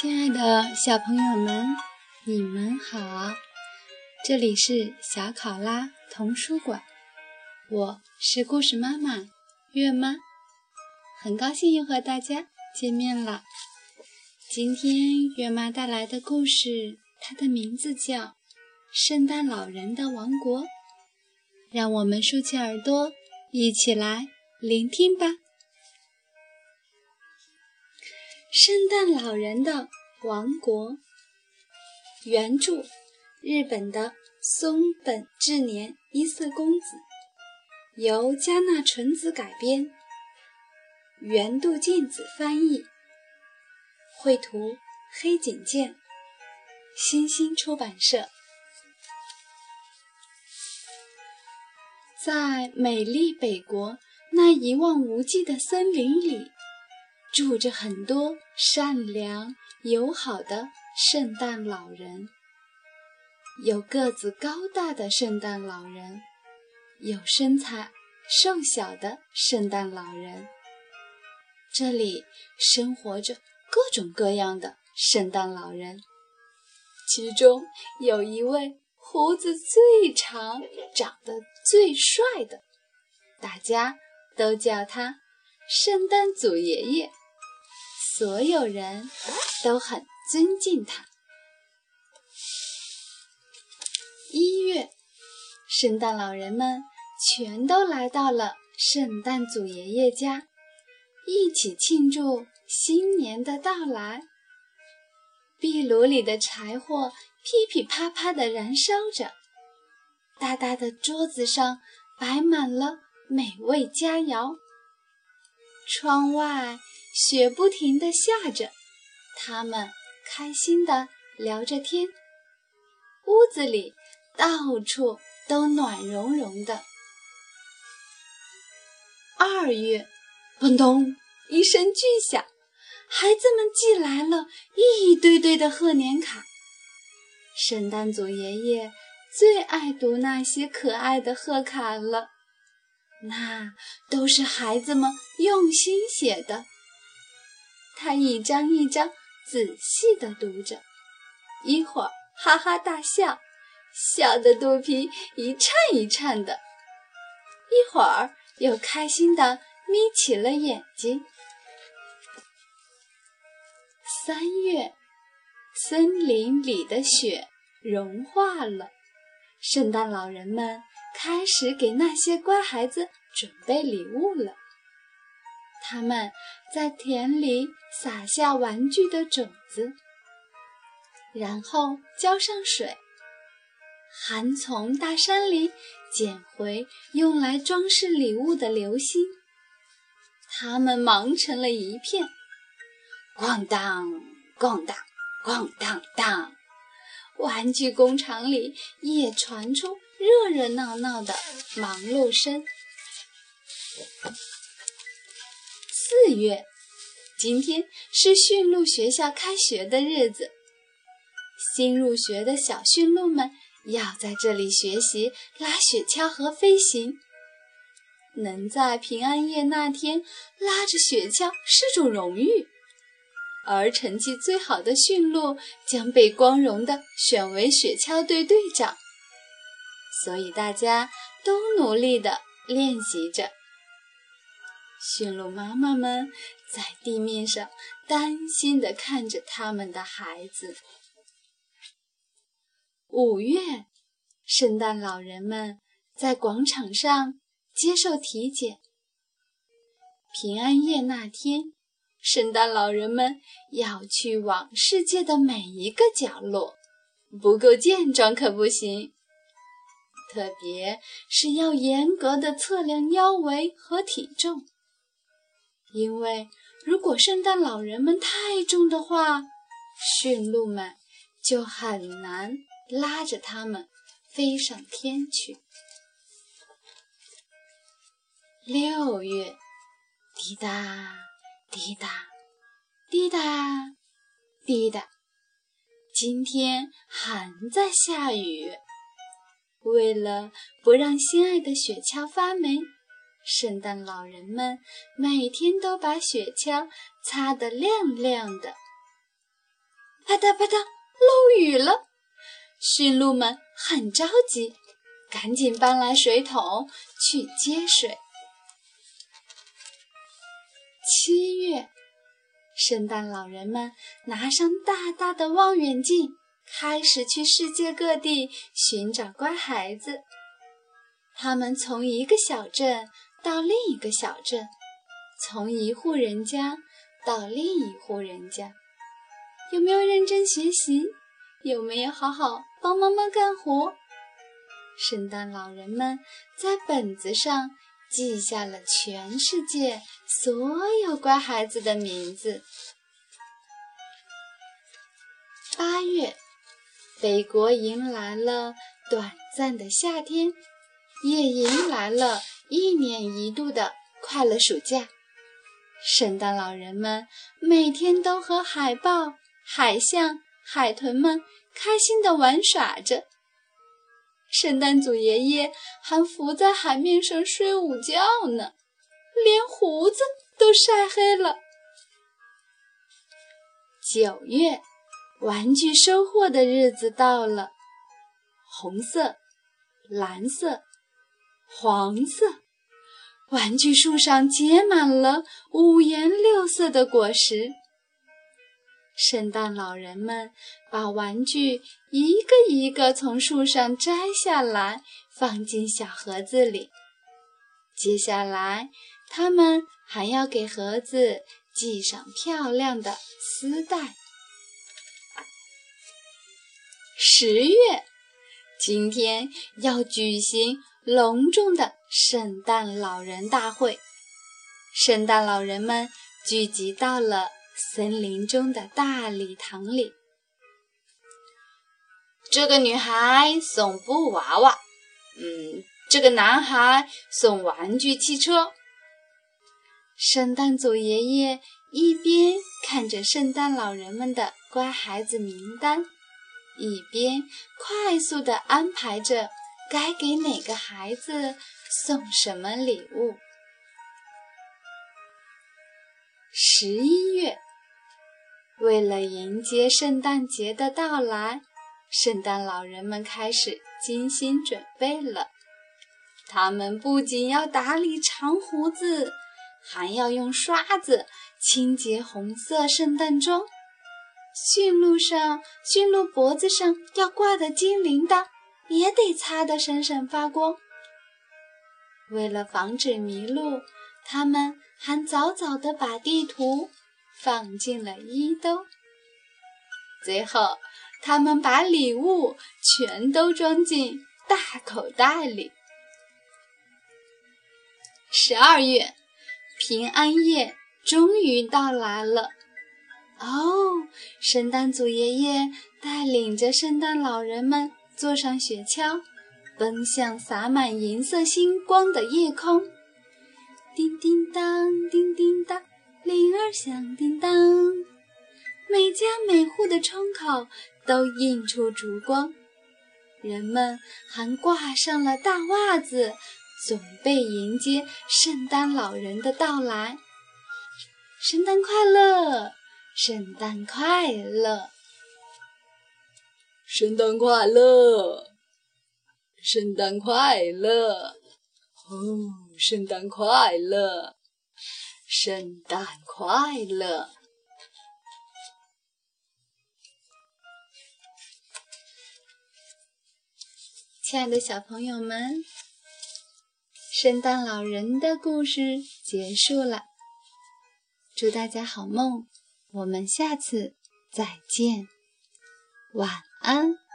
亲爱的小朋友们，你们好！这里是小考拉童书馆，我是故事妈妈月妈，很高兴又和大家见面了。今天月妈带来的故事，它的名字叫《圣诞老人的王国》，让我们竖起耳朵，一起来聆听吧。圣诞老人的王国，原著日本的松本智年一色公子，由加纳纯子改编，原度静子翻译，绘图黑井健，新星出版社。在美丽北国那一望无际的森林里。住着很多善良友好的圣诞老人，有个子高大的圣诞老人，有身材瘦小的圣诞老人。这里生活着各种各样的圣诞老人，其中有一位胡子最长、长得最帅的，大家都叫他圣诞祖爷爷。所有人都很尊敬他。一月，圣诞老人们全都来到了圣诞祖爷爷家，一起庆祝新年的到来。壁炉里的柴火噼噼啪啪地燃烧着，大大的桌子上摆满了美味佳肴。窗外。雪不停地下着，他们开心地聊着天。屋子里到处都暖融融的。二月，砰咚一声巨响，孩子们寄来了一堆堆的贺年卡。圣诞祖爷爷最爱读那些可爱的贺卡了，那都是孩子们用心写的。他一张一张仔细地读着，一会儿哈哈大笑，笑得肚皮一颤一颤的；一会儿又开心地眯起了眼睛。三月，森林里的雪融化了，圣诞老人们开始给那些乖孩子准备礼物了。他们在田里撒下玩具的种子，然后浇上水，还从大山里捡回用来装饰礼物的流星。他们忙成了一片，咣当咣当咣当当，玩具工厂里也传出热热闹闹的忙碌声。四月，今天是驯鹿学校开学的日子。新入学的小驯鹿们要在这里学习拉雪橇和飞行。能在平安夜那天拉着雪橇是种荣誉，而成绩最好的驯鹿将被光荣地选为雪橇队队长。所以大家都努力地练习着。驯鹿妈妈们在地面上担心地看着他们的孩子。五月，圣诞老人们在广场上接受体检。平安夜那天，圣诞老人们要去往世界的每一个角落，不够健壮可不行，特别是要严格的测量腰围和体重。因为如果圣诞老人们太重的话，驯鹿们就很难拉着他们飞上天去。六月，滴答滴答滴答滴答，今天还在下雨。为了不让心爱的雪橇发霉。圣诞老人们每天都把雪橇擦得亮亮的。啪嗒啪嗒，漏雨了。驯鹿们很着急，赶紧搬来水桶去接水。七月，圣诞老人们拿上大大的望远镜，开始去世界各地寻找乖孩子。他们从一个小镇到另一个小镇，从一户人家到另一户人家。有没有认真学习？有没有好好帮妈妈干活？圣诞老人们在本子上记下了全世界所有乖孩子的名字。八月，北国迎来了短暂的夏天。也迎来了一年一度的快乐暑假。圣诞老人们每天都和海豹、海象、海豚们开心地玩耍着。圣诞祖爷爷还浮在海面上睡午觉呢，连胡子都晒黑了。九月，玩具收获的日子到了，红色、蓝色。黄色玩具树上结满了五颜六色的果实。圣诞老人们把玩具一个一个从树上摘下来，放进小盒子里。接下来，他们还要给盒子系上漂亮的丝带。十月，今天要举行。隆重的圣诞老人大会，圣诞老人们聚集到了森林中的大礼堂里。这个女孩送布娃娃，嗯，这个男孩送玩具汽车。圣诞祖爷爷一边看着圣诞老人们的乖孩子名单，一边快速地安排着。该给哪个孩子送什么礼物？十一月，为了迎接圣诞节的到来，圣诞老人们开始精心准备了。他们不仅要打理长胡子，还要用刷子清洁红色圣诞装。驯鹿上，驯鹿脖子上要挂的金铃铛。也得擦得闪闪发光。为了防止迷路，他们还早早地把地图放进了衣兜。最后，他们把礼物全都装进大口袋里。十二月，平安夜终于到来了。哦，圣诞祖爷爷带领着圣诞老人们。坐上雪橇，奔向洒满银色星光的夜空。叮叮当，叮叮当，铃儿响叮当。每家每户的窗口都映出烛光，人们还挂上了大袜子，准备迎接圣诞老人的到来。圣诞快乐，圣诞快乐。圣诞快乐，圣诞快乐，哦，圣诞快乐，圣诞快乐！亲爱的小朋友们，圣诞老人的故事结束了。祝大家好梦，我们下次再见，晚。安。